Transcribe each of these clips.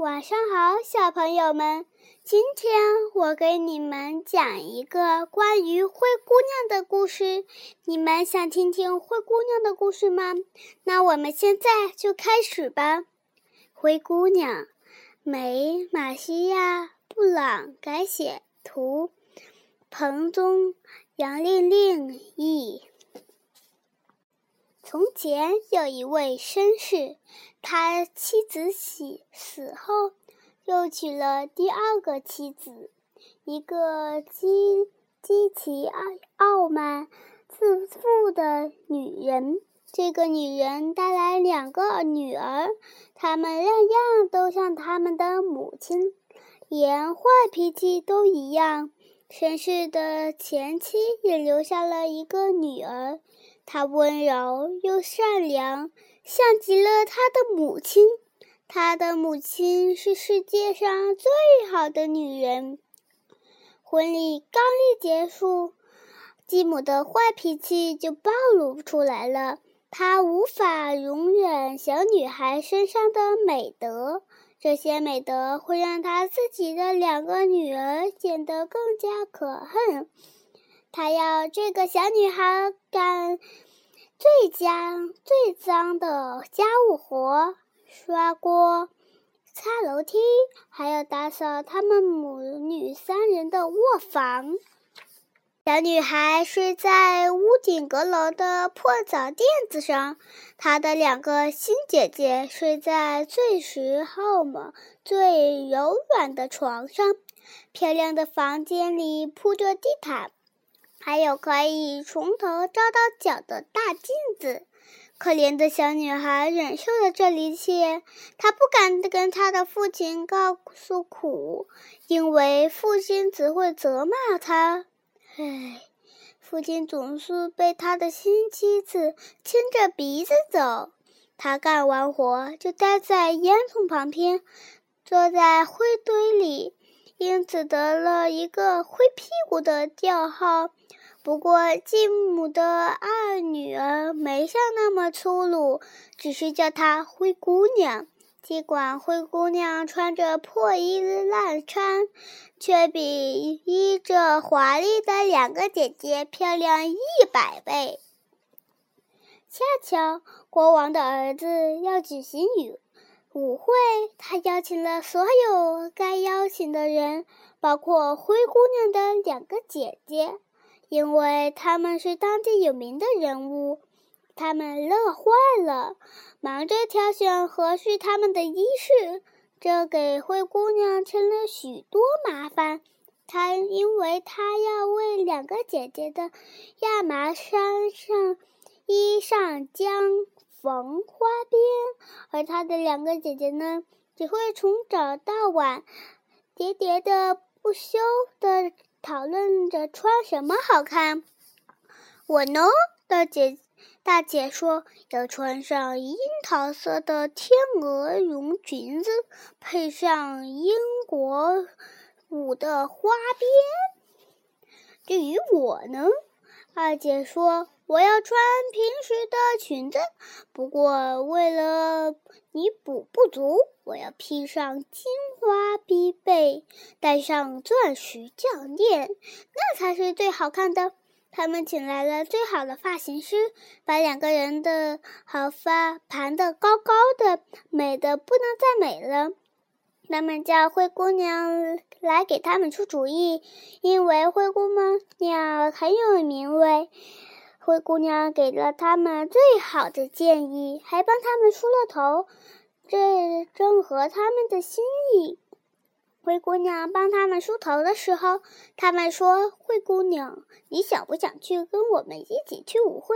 晚上好，小朋友们。今天我给你们讲一个关于灰姑娘的故事。你们想听听灰姑娘的故事吗？那我们现在就开始吧。灰姑娘，美马西亚·布朗改写，图彭宗、杨令令译。从前有一位绅士，他妻子死死后，又娶了第二个妻子，一个极极其傲傲慢、自负的女人。这个女人带来两个女儿，她们样样都像他们的母亲，连坏脾气都一样。绅士的前妻也留下了一个女儿。她温柔又善良，像极了她的母亲。她的母亲是世界上最好的女人。婚礼刚一结束，继母的坏脾气就暴露出来了。她无法容忍小女孩身上的美德，这些美德会让她自己的两个女儿显得更加可恨。他要这个小女孩干最脏最脏的家务活，刷锅、擦楼梯，还要打扫他们母女三人的卧房。小女孩睡在屋顶阁楼的破澡垫子上，她的两个新姐姐睡在最时候嘛最柔软的床上。漂亮的房间里铺着地毯。还有可以从头照到脚的大镜子。可怜的小女孩忍受了这一切，她不敢跟她的父亲告诉苦，因为父亲只会责骂她。唉，父亲总是被他的新妻子牵着鼻子走。他干完活就待在烟囱旁边，坐在灰堆里，因此得了一个“灰屁股”的叫号。不过，继母的二女儿没像那么粗鲁，只是叫她灰姑娘。尽管灰姑娘穿着破衣烂衫，却比衣着华丽的两个姐姐漂亮一百倍。恰巧国王的儿子要举行舞舞会，他邀请了所有该邀请的人，包括灰姑娘的两个姐姐。因为他们是当地有名的人物，他们乐坏了，忙着挑选合适他们的衣饰，这给灰姑娘添了许多麻烦。她因为她要为两个姐姐的亚麻衫上衣上将缝花边，而她的两个姐姐呢，只会从早到晚喋喋的不休的。讨论着穿什么好看。我呢，大姐大姐说要穿上樱桃色的天鹅绒裙子，配上英国舞的花边。至于我呢，二姐说我要穿平时的裙子，不过为了弥补不足，我要披上金花披背，戴上钻石项链，那才是最好看的。他们请来了最好的发型师，把两个人的好发盘得高高的，美得不能再美了。他们叫灰姑娘来给他们出主意，因为灰姑娘很有名味。灰姑娘给了他们最好的建议，还帮他们梳了头，这正合他们的心意。灰姑娘帮他们梳头的时候，他们说：“灰姑娘，你想不想去跟我们一起去舞会？”“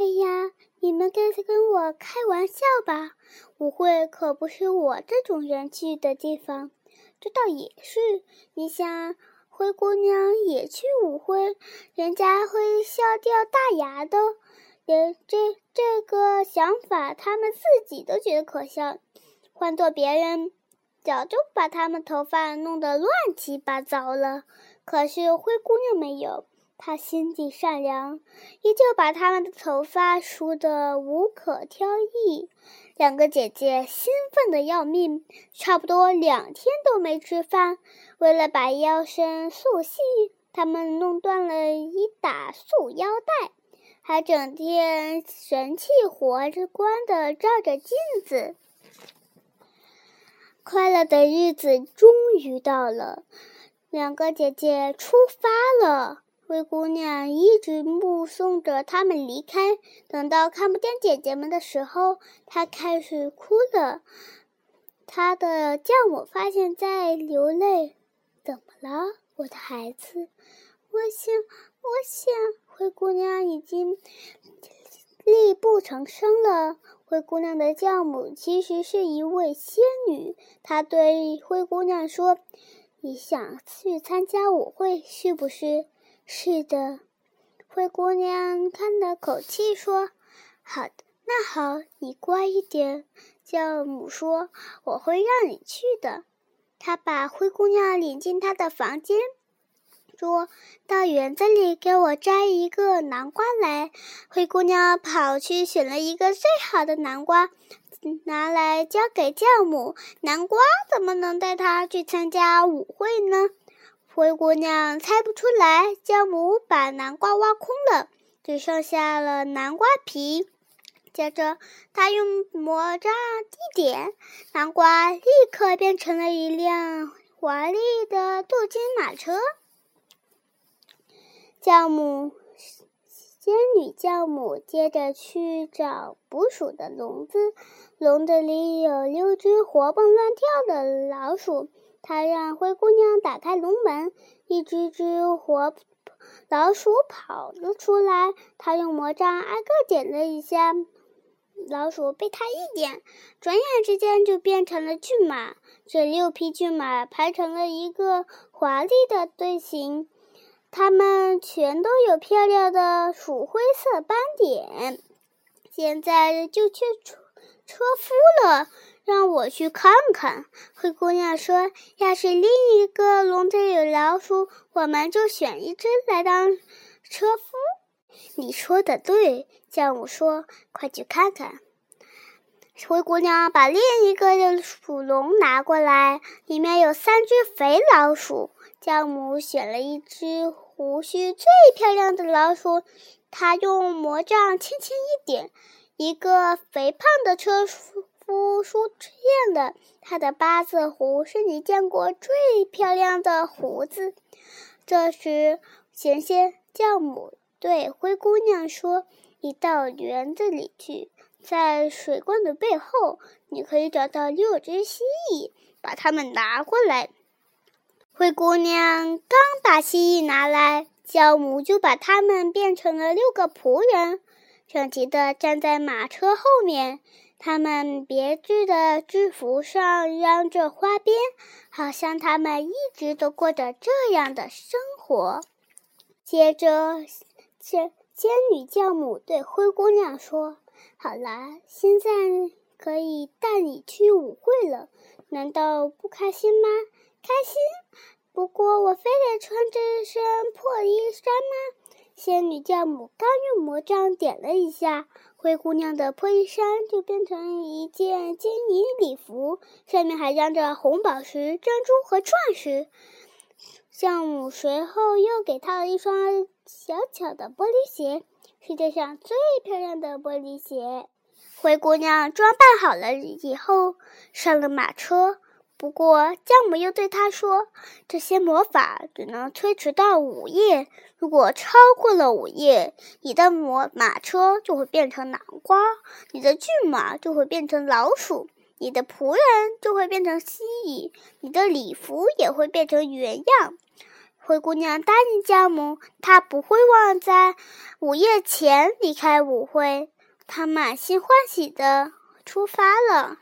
哎呀，你们该跟我开玩笑吧？舞会可不是我这种人去的地方。”“这倒也是，你想。”灰姑娘也去舞会，人家会笑掉大牙的。也这这个想法，他们自己都觉得可笑。换做别人，早就把他们头发弄得乱七八糟了。可是灰姑娘没有，她心地善良，依旧把他们的头发梳得无可挑剔。两个姐姐兴奋得要命，差不多两天都没吃饭。为了把腰身塑细，她们弄断了一打束腰带，还整天神气活着观地照着镜子。快乐的日子终于到了，两个姐姐出发了。灰姑娘一直目送着他们离开，等到看不见姐姐们的时候，她开始哭了。她的教母发现在流泪，怎么了，我的孩子？我想，我想，灰姑娘已经力不从声了。灰姑娘的教母其实是一位仙女，她对灰姑娘说：“你想去参加舞会，是不是？”是的，灰姑娘叹了口气说：“好的，那好，你乖一点。”教母说：“我会让你去的。”他把灰姑娘领进他的房间，说到园子里给我摘一个南瓜来。灰姑娘跑去选了一个最好的南瓜，拿来交给教母。南瓜怎么能带她去参加舞会呢？灰姑娘猜不出来，教母把南瓜挖空了，只剩下了南瓜皮。接着，她用魔杖一点，南瓜立刻变成了一辆华丽的镀金马车。教母，仙女教母接着去找捕鼠的笼子，笼子里有六只活蹦乱跳的老鼠。他让灰姑娘打开笼门，一只只活老鼠跑了出来。他用魔杖挨个点了一下，老鼠被他一点，转眼之间就变成了骏马。这六匹骏马排成了一个华丽的队形，它们全都有漂亮的鼠灰色斑点。现在就去车车夫了。让我去看看。灰姑娘说：“要是另一个笼子有老鼠，我们就选一只来当车夫。”你说的对，教母说：“快去看看。”灰姑娘把另一个的鼠笼拿过来，里面有三只肥老鼠。教母选了一只胡须最漂亮的老鼠，她用魔杖轻轻一点，一个肥胖的车夫。夫出现了，他的八字胡是你见过最漂亮的胡子。这时，神仙教母对灰姑娘说：“你到园子里去，在水罐的背后，你可以找到六只蜥蜴，把它们拿过来。”灰姑娘刚把蜥蜴拿来，教母就把它们变成了六个仆人，整齐地站在马车后面。他们别致的制服上镶着花边，好像他们一直都过着这样的生活。接着，仙仙女教母对灰姑娘说：“好了，现在可以带你去舞会了，难道不开心吗？开心。不过，我非得穿这身破衣衫吗？”仙女教母刚用魔杖点了一下。灰姑娘的破衣衫就变成一件金银礼服，上面还镶着红宝石、珍珠和钻石。教母随后又给她了一双小巧的玻璃鞋，世界上最漂亮的玻璃鞋。灰姑娘装扮好了以后，上了马车。不过，教母又对她说：“这些魔法只能推迟到午夜。如果超过了午夜，你的魔马车就会变成南瓜，你的骏马就会变成老鼠，你的仆人就会变成蜥蜴，你的礼服也会变成原样。”灰姑娘答应教母，她不会忘在午夜前离开舞会。她满心欢喜地出发了。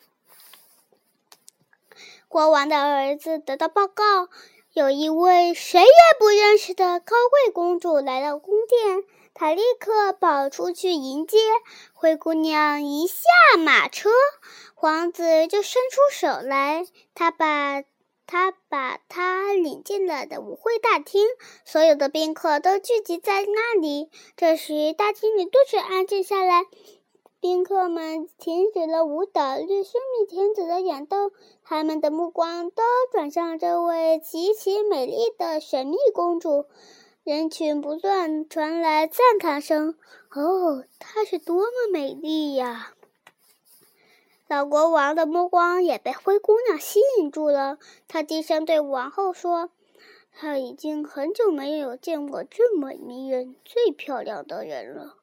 国王的儿子得到报告，有一位谁也不认识的高贵公主来到宫殿。他立刻跑出去迎接灰姑娘。一下马车，皇子就伸出手来，他把他把他领进了的舞会大厅，所有的宾客都聚集在那里。这时，大厅里顿时安静下来，宾客们停止了舞蹈，律师们停止了演奏，他们的目光都转向这位极其美丽的神秘公主。人群不断传来赞叹声：“哦，她是多么美丽呀！”老国王的目光也被灰姑娘吸引住了，他低声对王后说：“他已经很久没有见过这么迷人、最漂亮的人了。”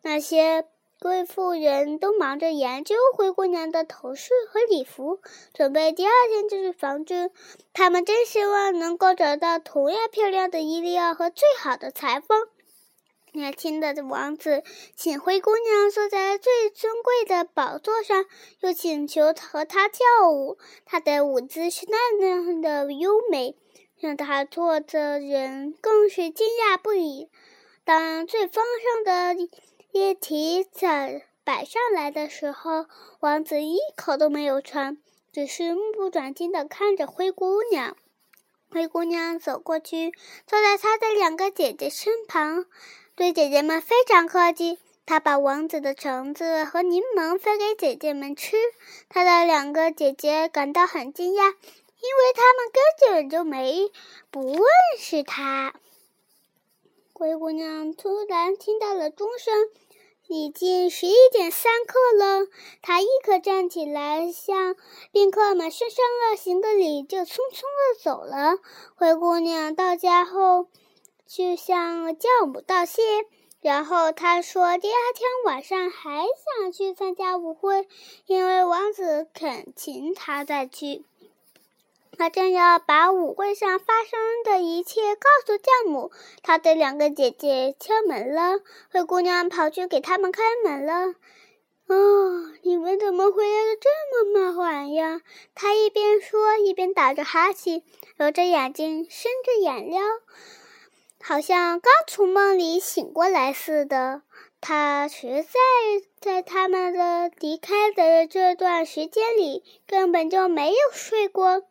那些贵妇人都忙着研究灰姑娘的头饰和礼服，准备第二天就去房间。他们真希望能够找到同样漂亮的伊利亚和最好的裁缝。年轻的王子请灰姑娘坐在最尊贵的宝座上，又请求和她跳舞。她的舞姿是那样的优美，让她坐的人更是惊讶不已。当最丰盛的液体在摆上来的时候，王子一口都没有尝，只是目不转睛地看着灰姑娘。灰姑娘走过去，坐在她的两个姐姐身旁。对姐姐们非常客气，她把王子的橙子和柠檬分给姐姐们吃。她的两个姐姐感到很惊讶，因为她们根本就没不认识她。灰姑娘突然听到了钟声，已经十一点三刻了。她立刻站起来，向宾客们深深的行个礼，就匆匆的走了。灰姑娘到家后。就向教母道谢，然后他说第二天晚上还想去参加舞会，因为王子恳请他再去。他正要把舞会上发生的一切告诉教母，他的两个姐姐敲门了。灰姑娘跑去给他们开门了。哦，你们怎么回来的这么晚呀？他一边说一边打着哈欠，揉着眼睛，伸着眼撩。好像刚从梦里醒过来似的。他实在在他们的离开的这段时间里根本就没有睡过。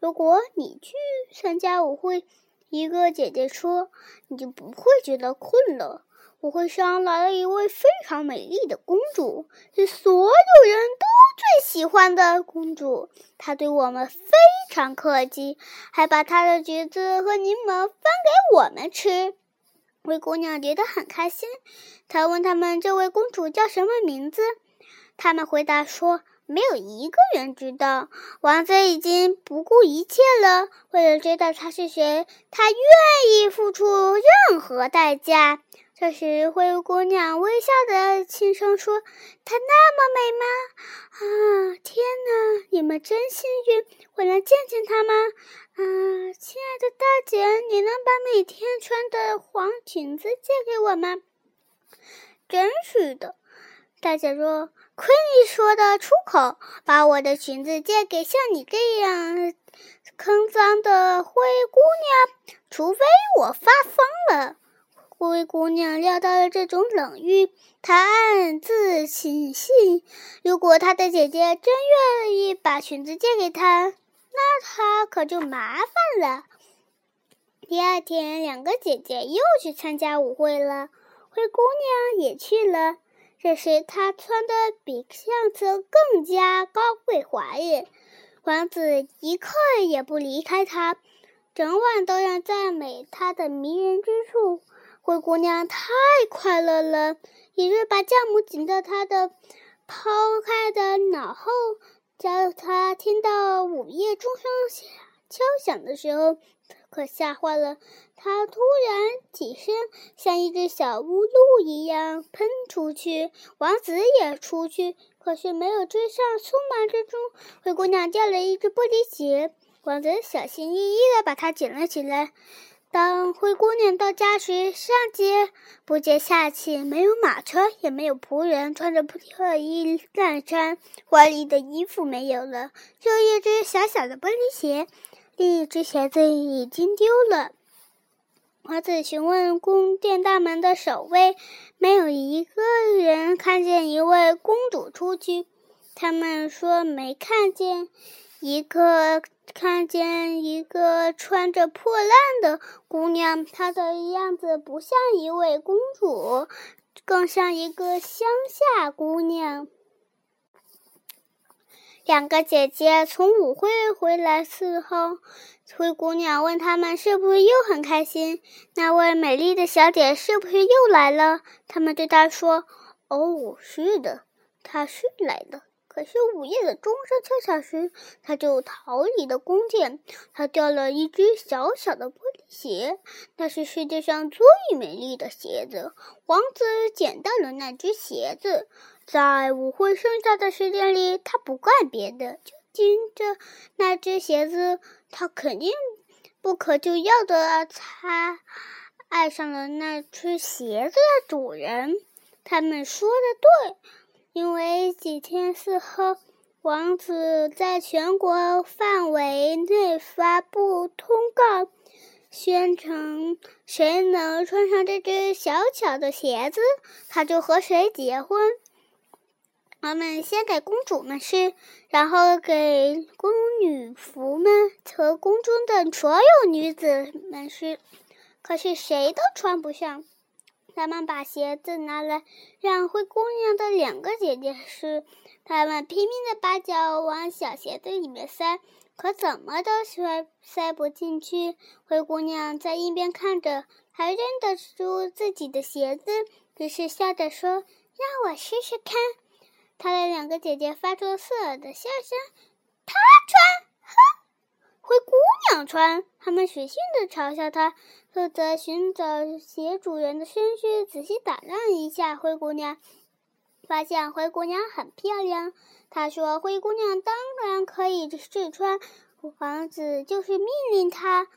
如果你去参加舞会，一个姐姐说，你就不会觉得困了。舞会上来了一位非常美丽的公主，是所有人都最喜欢的公主。她对我们非常客气，还把她的橘子和柠檬分给我们吃。灰姑娘觉得很开心。她问他们这位公主叫什么名字，他们回答说没有一个人知道。王子已经不顾一切了，为了知道她是谁，他愿意付出任何代价。这时，灰姑娘微笑的轻声说：“她那么美吗？啊，天哪！你们真幸运，我能见见她吗？啊，亲爱的大姐，你能把每天穿的黄裙子借给我吗？”真是的，大姐说：“亏你说得出口，把我的裙子借给像你这样坑脏的灰姑娘，除非我发疯了。”灰姑娘料到了这种冷遇，她暗自庆幸：如果她的姐姐真愿意把裙子借给她，那她可就麻烦了。第二天，两个姐姐又去参加舞会了，灰姑娘也去了。这时，她穿的比上次更加高贵华丽，王子一刻也不离开她，整晚都要赞美她的迷人之处。灰姑娘太快乐了，一日把酵母紧到她的抛开的脑后，叫她听到午夜钟声敲响的时候，可吓坏了。她突然起身，像一只小乌鹿一样喷出去。王子也出去，可是没有追上。匆忙之中，灰姑娘掉了一只玻璃鞋，王子小心翼翼地把它捡了起来。当灰姑娘到家时，上街不见下气，没有马车，也没有仆人，穿着破衣烂衫，华丽的衣服没有了，就一只小小的玻璃鞋，另一只鞋子已经丢了。王子询问宫殿大门的守卫，没有一个人看见一位公主出去。他们说没看见。一个看见一个穿着破烂的姑娘，她的样子不像一位公主，更像一个乡下姑娘。两个姐姐从舞会回来伺候，灰姑娘问他们是不是又很开心？那位美丽的小姐是不是又来了？他们对她说：“哦，是的，她是来的。”可是午夜的钟声敲响时，他就逃离了宫殿。他掉了一只小小的玻璃鞋，那是世界上最美丽的鞋子。王子捡到了那只鞋子，在舞会剩下的时间里，他不干别的，就盯着那只鞋子。他肯定不可救药的，他爱上了那只鞋子的主人。他们说的对。因为几天之后，王子在全国范围内发布通告，宣称谁能穿上这只小巧的鞋子，他就和谁结婚。他们先给公主们试，然后给宫女仆们和宫中的所有女子们试，可是谁都穿不上。他们把鞋子拿来让灰姑娘的两个姐姐试，他们拼命的把脚往小鞋子里面塞，可怎么都塞塞不进去。灰姑娘在一边看着，还认得出自己的鞋子，于是笑着说：“让我试试看。”她的两个姐姐发出刺耳的笑声：“她穿，哼！”灰姑娘穿，他们使劲地嘲笑她。负责寻找鞋主人的绅士仔细打量一下灰姑娘，发现灰姑娘很漂亮。他说：“灰姑娘当然可以试穿。”王子就是命令他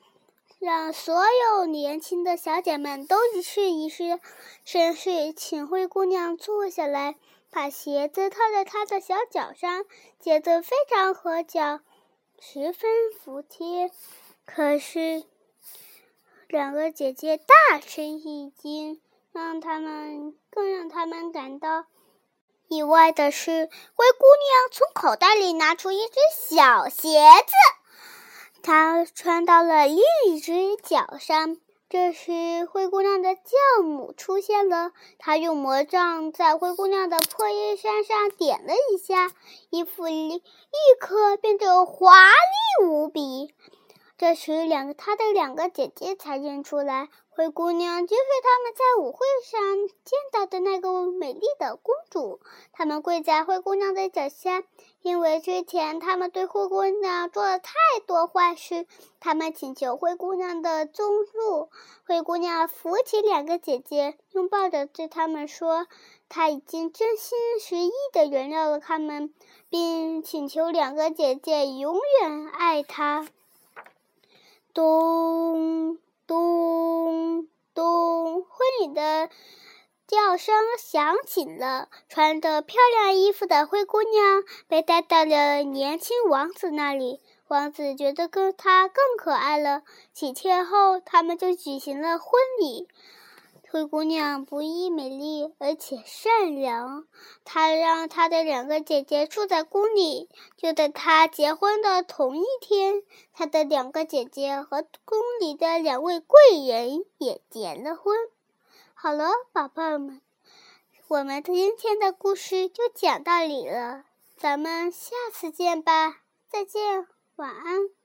让所有年轻的小姐们都试一试。绅士请灰姑娘坐下来，把鞋子套在她的小脚上，鞋子非常合脚。十分服帖，可是两个姐姐大吃一惊。让他们更让他们感到意外的是，灰姑娘从口袋里拿出一只小鞋子，她穿到了另一只脚上。这时，灰姑娘的教母出现了。她用魔杖在灰姑娘的破衣衫上点了一下，衣服立立刻变得华丽无比。这时，两个她的两个姐姐才认出来。灰姑娘就是他们在舞会上见到的那个美丽的公主。他们跪在灰姑娘的脚下，因为之前他们对灰姑娘做了太多坏事。他们请求灰姑娘的宗助。灰姑娘扶起两个姐姐，拥抱着对他们说：“她已经真心实意地原谅了他们，并请求两个姐姐永远爱她。”咚。咚咚，婚礼的叫声响起了。穿着漂亮衣服的灰姑娘被带到了年轻王子那里。王子觉得跟她更可爱了。几天后，他们就举行了婚礼。灰姑娘不依美丽，而且善良。她让她的两个姐姐住在宫里。就在她结婚的同一天，她的两个姐姐和宫里的两位贵人也结了婚。好了，宝贝们，我们今天的故事就讲到这里了。咱们下次见吧，再见，晚安。